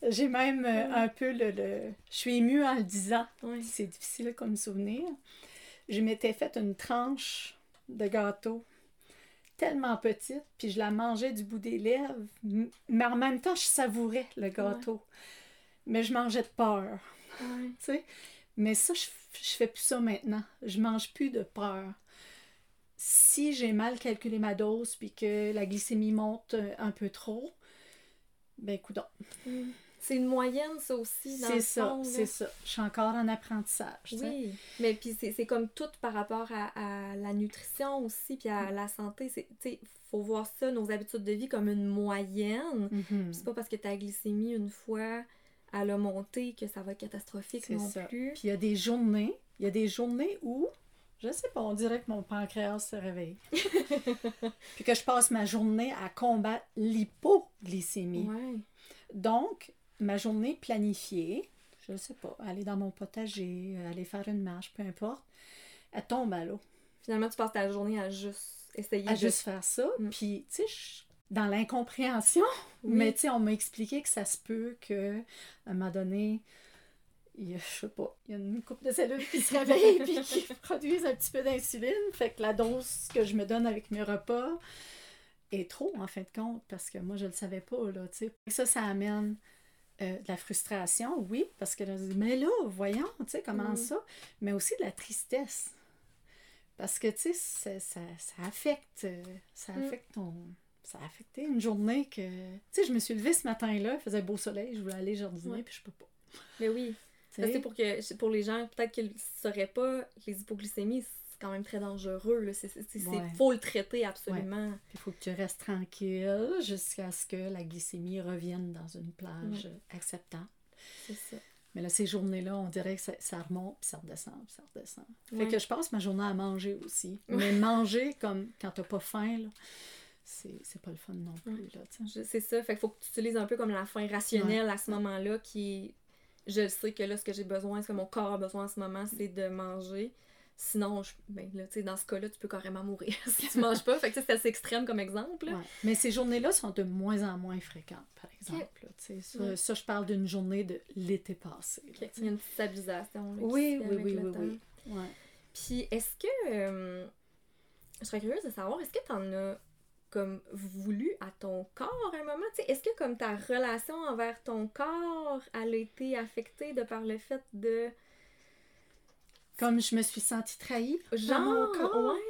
[SPEAKER 2] J'ai même euh, un peu le, Je suis émue en le disant. C'est difficile comme souvenir. Je m'étais fait une tranche de gâteau tellement petite, puis je la mangeais du bout des lèvres, mais en même temps, je savourais le gâteau. Mais je mangeais de peur. Tu sais? Mais ça, je, je fais plus ça maintenant. Je mange plus de peur. Si j'ai mal calculé ma dose puis que la glycémie monte un peu trop, ben écoute.
[SPEAKER 1] Mm. c'est une moyenne, ça aussi,
[SPEAKER 2] C'est ça, c'est ça. Je suis encore en apprentissage.
[SPEAKER 1] Oui, mais puis c'est comme tout par rapport à, à la nutrition aussi, puis
[SPEAKER 2] Mm.
[SPEAKER 1] à la santé. Sais, faut voir ça, nos habitudes de vie, comme une moyenne.
[SPEAKER 2] Mhm.
[SPEAKER 1] Puis C'est pas parce que ta glycémie, une fois, elle a monté, que ça va être catastrophique non
[SPEAKER 2] ça.
[SPEAKER 1] plus.
[SPEAKER 2] Puis il y a des journées, il y a des journées où, je sais pas, on dirait que mon pancréas se réveille. Puis que je passe ma journée à combattre l'hypoglycémie.
[SPEAKER 1] Ouais.
[SPEAKER 2] Donc, ma journée planifiée, je sais pas, aller dans mon potager, aller faire une marche, peu importe, elle tombe à l'eau.
[SPEAKER 1] Finalement, tu passes ta journée à juste essayer
[SPEAKER 2] À
[SPEAKER 1] de...
[SPEAKER 2] juste faire ça.
[SPEAKER 1] Mm.
[SPEAKER 2] Puis, tu sais, dans l'incompréhension,
[SPEAKER 1] Oui.
[SPEAKER 2] mais tu sais, on m'a expliqué que ça se peut que, à un moment donné, il y a, je sais pas, il y a une coupe de cellules qui se réveillent puis qui produisent un petit peu d'insuline. Fait que la dose que je me donne avec mes repas est trop, en fin de compte, parce que moi, je le savais pas, là, tu sais. Ça, ça amène euh, de la frustration, oui, parce que là, mais là, voyons, tu sais, comment
[SPEAKER 1] Mm.
[SPEAKER 2] ça? Mais aussi de la tristesse. Parce que, tu sais, ça, ça, ça affecte, euh, ça
[SPEAKER 1] Mm.
[SPEAKER 2] affecte ton... Ça a affecté une journée que... Tu sais, je me suis levée ce matin-là, il faisait beau soleil, je voulais aller jardiner,
[SPEAKER 1] Ouais.
[SPEAKER 2] puis je peux pas.
[SPEAKER 1] Mais oui. C'est pour que pour les gens peut-être qu'ils ne sauraient pas les hypoglycémies c'est quand même très dangereux c'est-
[SPEAKER 2] Ouais.
[SPEAKER 1] faut le traiter absolument
[SPEAKER 2] Il faut que tu restes tranquille jusqu'à ce que la glycémie revienne dans une plage acceptable.
[SPEAKER 1] c'est ça
[SPEAKER 2] Mais là, ces journées-là, on dirait que ça, ça remonte, puis ça redescend, puis ça redescend. Fait que je passe ma journée à manger aussi. Mais manger comme quand t'as pas faim, là, c'est pas le fun non plus,
[SPEAKER 1] c'est ça fait qu'il faut que tu utilises un peu comme la fin rationnelle à ce moment-là qui je sais que là ce que j'ai besoin ce que mon corps a besoin en ce moment c'est de manger sinon je- ben là tu sais dans ce cas-là tu peux carrément mourir si tu manges pas fait que c'est assez extrême comme exemple.
[SPEAKER 2] Ouais. Mais ces journées-là sont de moins en moins fréquentes, par exemple. ça,
[SPEAKER 1] Ouais.
[SPEAKER 2] ça, je parle d'une journée de l'été passé. là,
[SPEAKER 1] il y a une petite stabilisation
[SPEAKER 2] Oui, oui, oui, oui,
[SPEAKER 1] temps.
[SPEAKER 2] oui. Ouais.
[SPEAKER 1] Puis est-ce que euh, je serais curieuse de savoir est-ce que tu en as comme voulu à ton corps à un moment, est-ce que comme ta relation envers ton corps elle a été affectée de par le fait de
[SPEAKER 2] Comme je me suis sentie trahie
[SPEAKER 1] genre
[SPEAKER 2] dans mon corps?
[SPEAKER 1] ouais,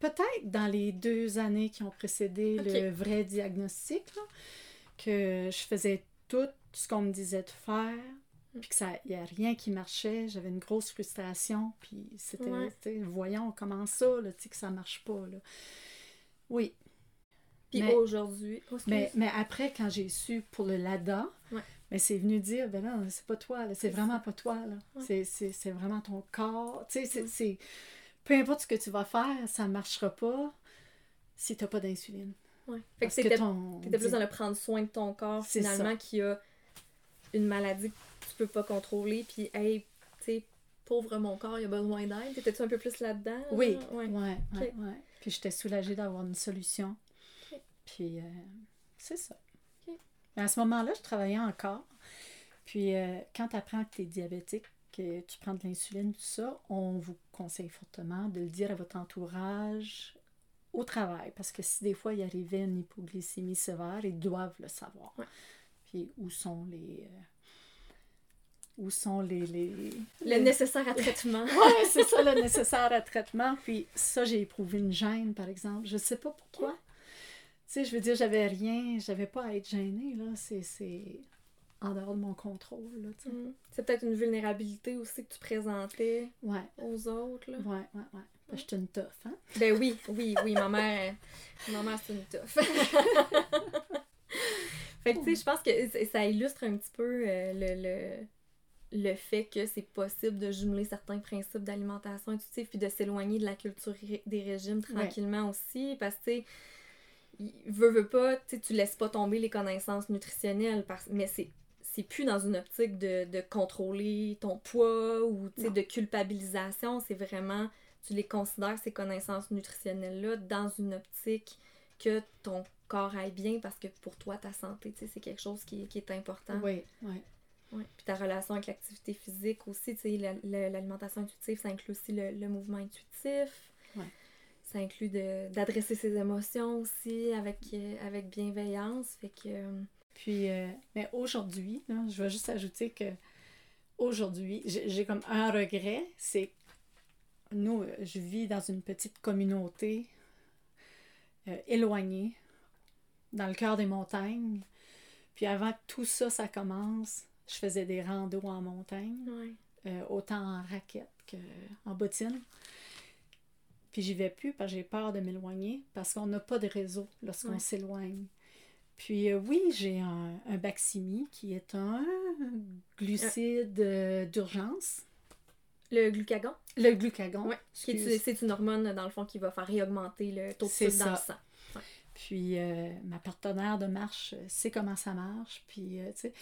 [SPEAKER 2] Peut-être dans les deux années qui ont précédé le vrai diagnostic, là, que je faisais tout ce qu'on me disait de faire,
[SPEAKER 1] Mm.
[SPEAKER 2] puis que ça, il n'y a rien qui marchait, j'avais une grosse frustration, puis c'était,
[SPEAKER 1] Ouais.
[SPEAKER 2] voyons comment ça, là, tu sais, que ça marche pas, là. Oui,
[SPEAKER 1] puis
[SPEAKER 2] Mais-
[SPEAKER 1] aujourd'hui oh,
[SPEAKER 2] mais, mais après, quand j'ai su pour le LADA,
[SPEAKER 1] Ouais.
[SPEAKER 2] mais c'est venu dire, ben non, c'est pas toi, là, c'est vraiment
[SPEAKER 1] ça.
[SPEAKER 2] pas toi, là.
[SPEAKER 1] Ouais.
[SPEAKER 2] C'est- C'est c'est vraiment ton corps. Tu sais, c'est-. Peu importe ce que tu vas faire, ça marchera pas si t'as pas d'insuline.
[SPEAKER 1] ouais. fait que
[SPEAKER 2] Parce que
[SPEAKER 1] t'étais
[SPEAKER 2] ton...
[SPEAKER 1] t'étais plus dans le prendre soin de ton corps finalement qui a une maladie que tu peux pas contrôler puis hey tu sais pauvre mon corps il a besoin d'aide t'étais-tu un peu plus là-dedans là?
[SPEAKER 2] Oui,
[SPEAKER 1] ouais,
[SPEAKER 2] ouais, ouais. Puis j'étais soulagée d'avoir une solution. Puis euh, c'est ça. Mais à ce moment-là, je travaillais encore. Puis euh, quand tu apprends que tu es diabétique, que tu prends de l'insuline, tout ça, on vous conseille fortement de le dire à votre entourage au travail. Parce que si des fois il arrivait une hypoglycémie sévère, ils doivent le savoir.
[SPEAKER 1] Ouais.
[SPEAKER 2] Puis où sont les. Où sont les. les...
[SPEAKER 1] le nécessaire à traitement
[SPEAKER 2] Ouais, c'est ça le nécessaire à traitement. Puis ça, j'ai éprouvé une gêne, par exemple. Je sais pas pourquoi. Tu sais, je veux dire, j'avais rien, j'avais pas à être gênée, là. C'est, en dehors de mon contrôle, là, tu sais.
[SPEAKER 1] Mm. c'est peut-être une vulnérabilité aussi que tu présentais
[SPEAKER 2] Ouais,
[SPEAKER 1] aux autres là.
[SPEAKER 2] ouais, ouais, ouais. Ben, J'étais une tough, hein?
[SPEAKER 1] ben oui oui oui ma mère ma mère c'est une tough fait que tu sais je pense que ça illustre un petit peu euh, le, le le fait que c'est possible de jumeler certains principes d'alimentation intuitive puis de s'éloigner de la culture des régimes tranquillement aussi parce que veut veut pas tu laisses pas tomber les connaissances nutritionnelles parce mais c'est c'est plus dans une optique de, de contrôler ton poids ou de culpabilisation c'est vraiment tu les considères ces connaissances nutritionnelles là dans une optique que ton corps aille bien parce que pour toi ta santé c'est quelque chose qui, qui est important.
[SPEAKER 2] Oui, oui.
[SPEAKER 1] Ouais. Puis ta relation avec l'activité physique aussi, tu sais, la- la- l'alimentation intuitive, ça inclut aussi le, le mouvement intuitif.
[SPEAKER 2] Ouais.
[SPEAKER 1] Ça inclut d'adresser ses émotions aussi avec, euh, avec bienveillance. Fait que. euh,
[SPEAKER 2] Puis, euh, mais aujourd'hui, je vais juste ajouter que aujourd'hui, j'ai comme un regret, c'est nous, je vis dans une petite communauté euh, éloignée, dans le cœur des montagnes. Puis avant que tout ça, ça commence, je faisais des randos en montagne,
[SPEAKER 1] Ouais.
[SPEAKER 2] euh, autant en raquette qu'en bottine. Puis j'y vais plus parce que j'ai peur de m'éloigner parce qu'on n'a pas de réseau lorsqu'on
[SPEAKER 1] Ouais.
[SPEAKER 2] s'éloigne. Puis euh, oui, j'ai un, un Baqsimi qui est un glucide euh, d'urgence.
[SPEAKER 1] Le glucagon,
[SPEAKER 2] Le glucagon. excuse.
[SPEAKER 1] c'est une hormone, dans le fond, qui va faire réaugmenter le taux de sucre dans le sang.
[SPEAKER 2] Puis euh, ma partenaire de marche sait comment ça marche. Puis, tu sais,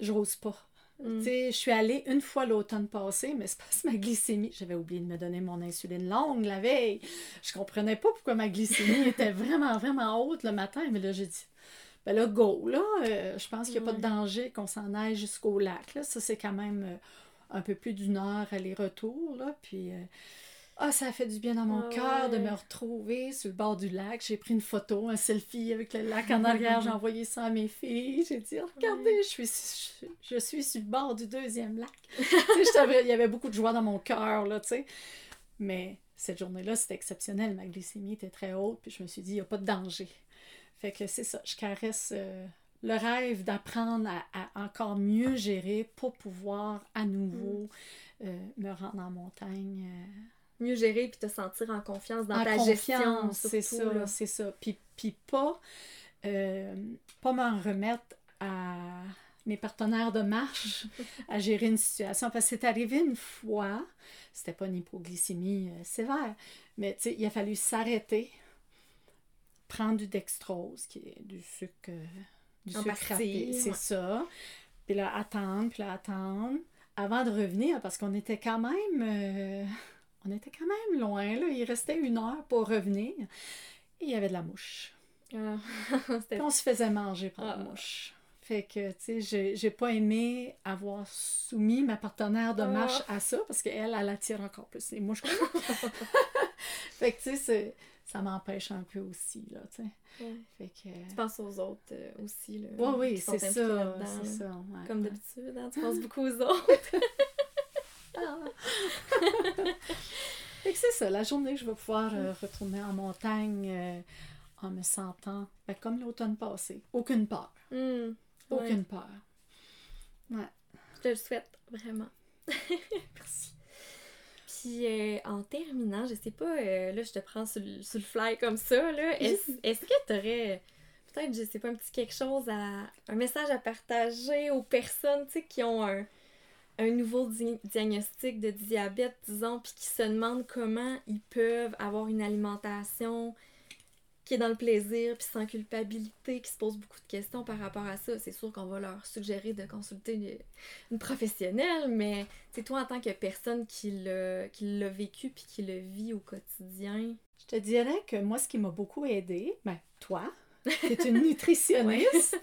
[SPEAKER 2] j'ose pas.
[SPEAKER 1] Mm.
[SPEAKER 2] Sais, je suis allée une fois l'automne passé, mais c'est parce que ma glycémie, j'avais oublié de me donner mon insuline longue la veille. Je comprenais pas pourquoi ma glycémie était vraiment, vraiment haute le matin. Mais là, j'ai dit, ben là, go, là. euh, je pense qu'il n'y a pas de danger qu'on s'en aille jusqu'au lac. Là. Ça, c'est quand même euh, un peu plus d'une heure aller-retour. Là. Puis, euh, ah, ça a fait du bien dans mon
[SPEAKER 1] Ah
[SPEAKER 2] cœur de me retrouver sur le bord du lac. J'ai pris une photo, un selfie avec le lac en arrière. J'ai envoyé ça à mes filles. J'ai dit, regardez, je suis, je, je suis sur le bord du deuxième lac. Il y avait beaucoup de joie dans mon cœur, là, tu sais. Mais cette journée-là, c'était exceptionnel. Ma glycémie était très haute, puis je me suis dit, il n'y a pas de danger. Fait que c'est ça, je caresse euh, le rêve d'apprendre à, à encore mieux gérer pour pouvoir à nouveau euh, me rendre en montagne. euh,
[SPEAKER 1] Mieux gérer puis te sentir en confiance dans
[SPEAKER 2] en
[SPEAKER 1] ta gestion.
[SPEAKER 2] confiance, c'est
[SPEAKER 1] surtout,
[SPEAKER 2] ça, c'est ça. Puis, puis pas, euh, pas m'en remettre à mes partenaires de marche à gérer une situation. Parce que c'est arrivé une fois, c'était pas une hypoglycémie euh, sévère, mais tu sais, il a fallu s'arrêter, prendre du dextrose, qui est du sucre, euh, du
[SPEAKER 1] En
[SPEAKER 2] sucre c'est
[SPEAKER 1] ouais.
[SPEAKER 2] ça. Puis là, attendre, puis là, attendre, avant de revenir, parce qu'on était quand même... on était quand même loin, là. Il restait une heure pour revenir. Et il y avait de la mouche.
[SPEAKER 1] Ah,
[SPEAKER 2] Puis on se faisait manger par la
[SPEAKER 1] Ah.
[SPEAKER 2] mouche. Fait que, tu sais, j'ai- pas aimé avoir soumis ma partenaire de
[SPEAKER 1] Ah.
[SPEAKER 2] marche à ça, parce qu'elle, elle attire encore plus les mouches fait que, tu sais, ça m'empêche un peu aussi, là, tu sais.
[SPEAKER 1] Ouais.
[SPEAKER 2] Fait que...
[SPEAKER 1] Tu penses aux autres euh, aussi. Là,
[SPEAKER 2] Ouais, oui,
[SPEAKER 1] sont
[SPEAKER 2] c'est ça, c'est
[SPEAKER 1] là.
[SPEAKER 2] ça. ouais,
[SPEAKER 1] Comme d'habitude, hein, tu penses beaucoup aux autres.
[SPEAKER 2] Fait que c'est ça, la journée, je vais pouvoir euh, retourner en montagne euh, en me sentant ben, comme l'automne passé. Aucune peur.
[SPEAKER 1] Hmm, ouais.
[SPEAKER 2] Aucune peur. Ouais.
[SPEAKER 1] Je te le souhaite, vraiment. Merci. Puis euh, en terminant, je sais pas, euh, là je te prends sur le, sur le fly comme ça, là. Est-ce est-ce que tu aurais peut-être, je sais pas, un petit quelque chose à. un message à partager aux personnes, tu sais, qui ont un, un nouveau di- diagnostic de diabète, disons, puis qui se demandent comment ils peuvent avoir une alimentation qui est dans le plaisir, puis sans culpabilité, qui se posent beaucoup de questions par rapport à ça. C'est sûr qu'on va leur suggérer de consulter une, une professionnelle, mais c'est toi en tant que personne qui l'a qui l'a vécu puis qui le vit au quotidien.
[SPEAKER 2] Je te dirais que moi, ce qui m'a beaucoup aidé, ben, toi, qui es une nutritionniste,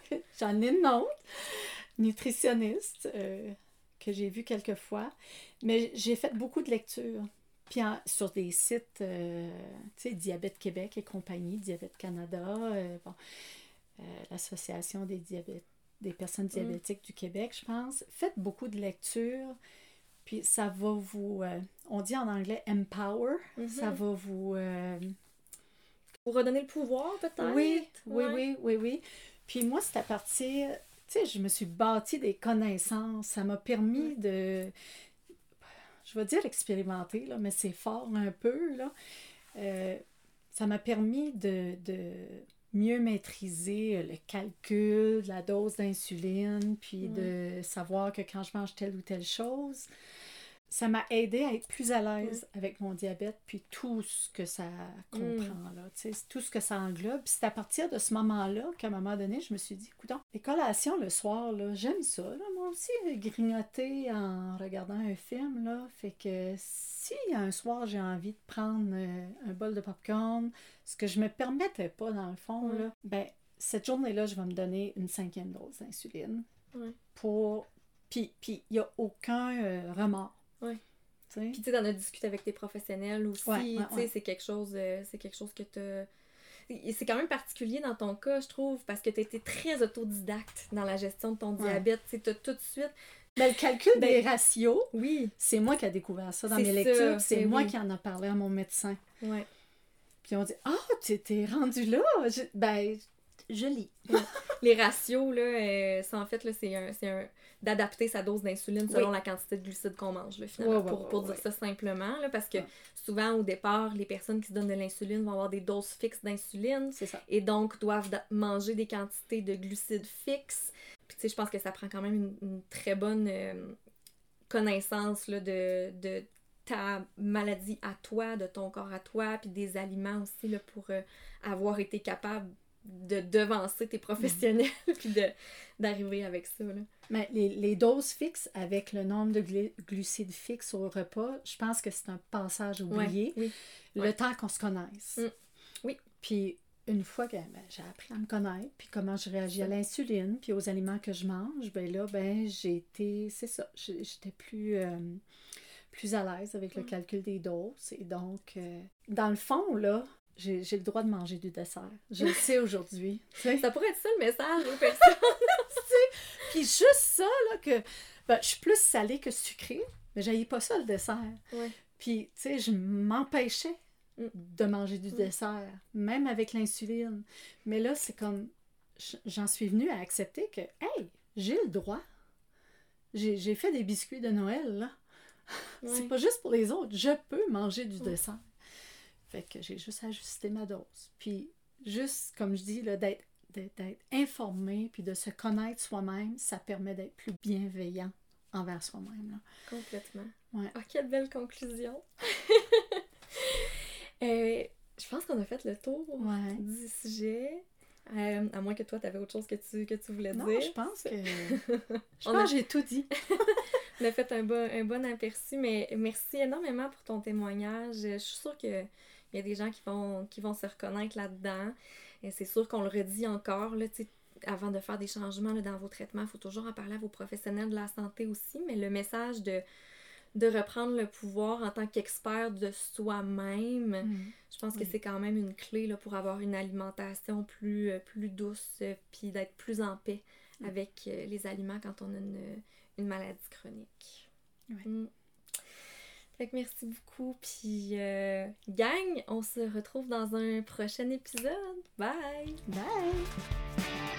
[SPEAKER 2] j'en ai une autre, nutritionniste, euh, que j'ai vue quelques fois, mais j'ai fait beaucoup de lectures. Puis en- sur des sites, euh, tu sais, Diabète Québec et compagnie, Diabète Canada, euh, bon, euh, l'Association des, diabètes, des personnes diabétiques du Québec, je pense. Faites beaucoup de lectures, puis ça va vous, on dit en anglais empower, ça
[SPEAKER 1] Mhm.
[SPEAKER 2] va vous...
[SPEAKER 1] Pour redonner le pouvoir, peut-être?
[SPEAKER 2] oui, oui,
[SPEAKER 1] Ouais.
[SPEAKER 2] oui, oui, oui. Puis moi, c'est à partir, sais, je me suis bâti des connaissances. Ça m'a permis de, je vais dire expérimenter, là, mais c'est fort un peu, là. Euh, ça m'a permis de, de mieux maîtriser le calcul, la dose d'insuline, puis de savoir que quand je mange telle ou telle chose, ça m'a aidé à être plus à l'aise avec mon diabète, puis tout ce que ça comprend, là, tu sais, tout ce que ça englobe. C'est à partir de ce moment-là qu'à un moment donné, je me suis dit, écoute, les collations le soir, là, j'aime ça, là, moi aussi, grignoter en regardant un film, là, fait que si un soir j'ai envie de prendre euh, un bol de popcorn, ce que je me permettais pas dans le fond, là, ben, cette journée-là, je vais me donner une cinquième dose d'insuline pour... Puis il n'y a aucun euh, remords.
[SPEAKER 1] Ouais.
[SPEAKER 2] Tu?
[SPEAKER 1] Puis tu sais, d'en as discuté avec tes professionnels aussi,
[SPEAKER 2] Ouais, ouais,
[SPEAKER 1] tu c'est quelque chose, euh, c'est quelque chose que t'as... Et c'est quand même particulier dans ton cas, je trouve, parce que tu été très autodidacte dans la gestion de ton diabète. Tu t'as tout de suite...
[SPEAKER 2] Ben, le calcul
[SPEAKER 1] Ben,
[SPEAKER 2] des ratios,
[SPEAKER 1] Oui,
[SPEAKER 2] c'est moi qui ai découvert ça dans mes lectures. C'est
[SPEAKER 1] ben
[SPEAKER 2] moi
[SPEAKER 1] oui.
[SPEAKER 2] qui en a parlé à mon médecin.
[SPEAKER 1] ouais.
[SPEAKER 2] Puis on dit Ah, tu t'es rendu là. Je- ben, je lis.
[SPEAKER 1] Les ratios, là, euh, c'est en fait, là, c'est un, c'est un- d'adapter sa dose d'insuline selon
[SPEAKER 2] Oui.
[SPEAKER 1] la quantité de glucides qu'on mange, là, finalement, pour, pour dire ça simplement, là, parce que souvent, au départ, les personnes qui se donnent de l'insuline vont avoir des doses fixes d'insuline
[SPEAKER 2] C'est ça.
[SPEAKER 1] et donc doivent manger des quantités de glucides fixes. Puis, tu sais, je pense que ça prend quand même une, une très bonne euh, connaissance, là, de... de ta maladie à toi, de ton corps à toi, puis des aliments aussi là, pour euh, avoir été capable de devancer tes professionnels, puis de, d'arriver avec ça. Là.
[SPEAKER 2] Mais les, les doses fixes avec le nombre de glu- glucides fixes au repas, je pense que c'est un passage oublié.
[SPEAKER 1] oui.
[SPEAKER 2] Le
[SPEAKER 1] Ouais.
[SPEAKER 2] temps qu'on se connaisse.
[SPEAKER 1] Mm. Oui.
[SPEAKER 2] Puis une fois que ben, j'ai appris à me connaître, puis comment je réagis à l'insuline, puis aux aliments que je mange, ben là, ben j'ai été, c'est ça, j'étais plus, euh, plus à l'aise avec le
[SPEAKER 1] Mm.
[SPEAKER 2] calcul des doses. Et donc, euh, dans le fond, là, j'ai j'ai le droit de manger du dessert. Je le sais aujourd'hui.
[SPEAKER 1] Ça pourrait être ça le message aux personnes.
[SPEAKER 2] Puis juste ça, là, que ben, je suis plus salée que sucrée, mais j'haïs pas ça, le dessert.
[SPEAKER 1] Ouais.
[SPEAKER 2] Puis, tu sais, je m'empêchais
[SPEAKER 1] Mm.
[SPEAKER 2] de manger du
[SPEAKER 1] Mm.
[SPEAKER 2] dessert, même avec l'insuline. Mais là, c'est comme, j'en suis venue à accepter que, hey, j'ai le droit. J'ai j'ai fait des biscuits de Noël, là. C'est
[SPEAKER 1] Ouais.
[SPEAKER 2] pas juste pour les autres, je peux manger du
[SPEAKER 1] Ouais.
[SPEAKER 2] dessert. Fait que j'ai juste ajusté ma dose. Puis, juste, comme je dis, d'être informé, puis de se connaître soi-même, ça permet d'être plus bienveillant envers soi-même.
[SPEAKER 1] Complètement.
[SPEAKER 2] Ouais.
[SPEAKER 1] Oh, quelle belle conclusion. Euh, je pense qu'on a fait le tour
[SPEAKER 2] Ouais.
[SPEAKER 1] du sujet. Euh, à moins que toi, tu avais autre chose que tu, que tu voulais
[SPEAKER 2] Non,
[SPEAKER 1] dire.
[SPEAKER 2] je pense que. Je
[SPEAKER 1] On
[SPEAKER 2] pense
[SPEAKER 1] a-
[SPEAKER 2] que j'ai tout dit.
[SPEAKER 1] On a fait un bon, un bon aperçu, mais merci énormément pour ton témoignage. Je suis sûre qu'il y a des gens qui vont, qui vont se reconnaître là-dedans. Et c'est sûr qu'on le redit encore, là, avant de faire des changements là, dans vos traitements, il faut toujours en parler à vos professionnels de la santé aussi, mais le message de, de reprendre le pouvoir en tant qu'expert de soi-même,
[SPEAKER 2] Mm.
[SPEAKER 1] je pense que c'est quand même une clé là, pour avoir une alimentation plus, euh, plus douce, euh, puis d'être plus en paix avec euh, les aliments quand on a une, une maladie chronique. Mm. Fait que merci beaucoup. Puis, euh, gang, on se retrouve dans un prochain épisode. Bye!
[SPEAKER 2] Bye!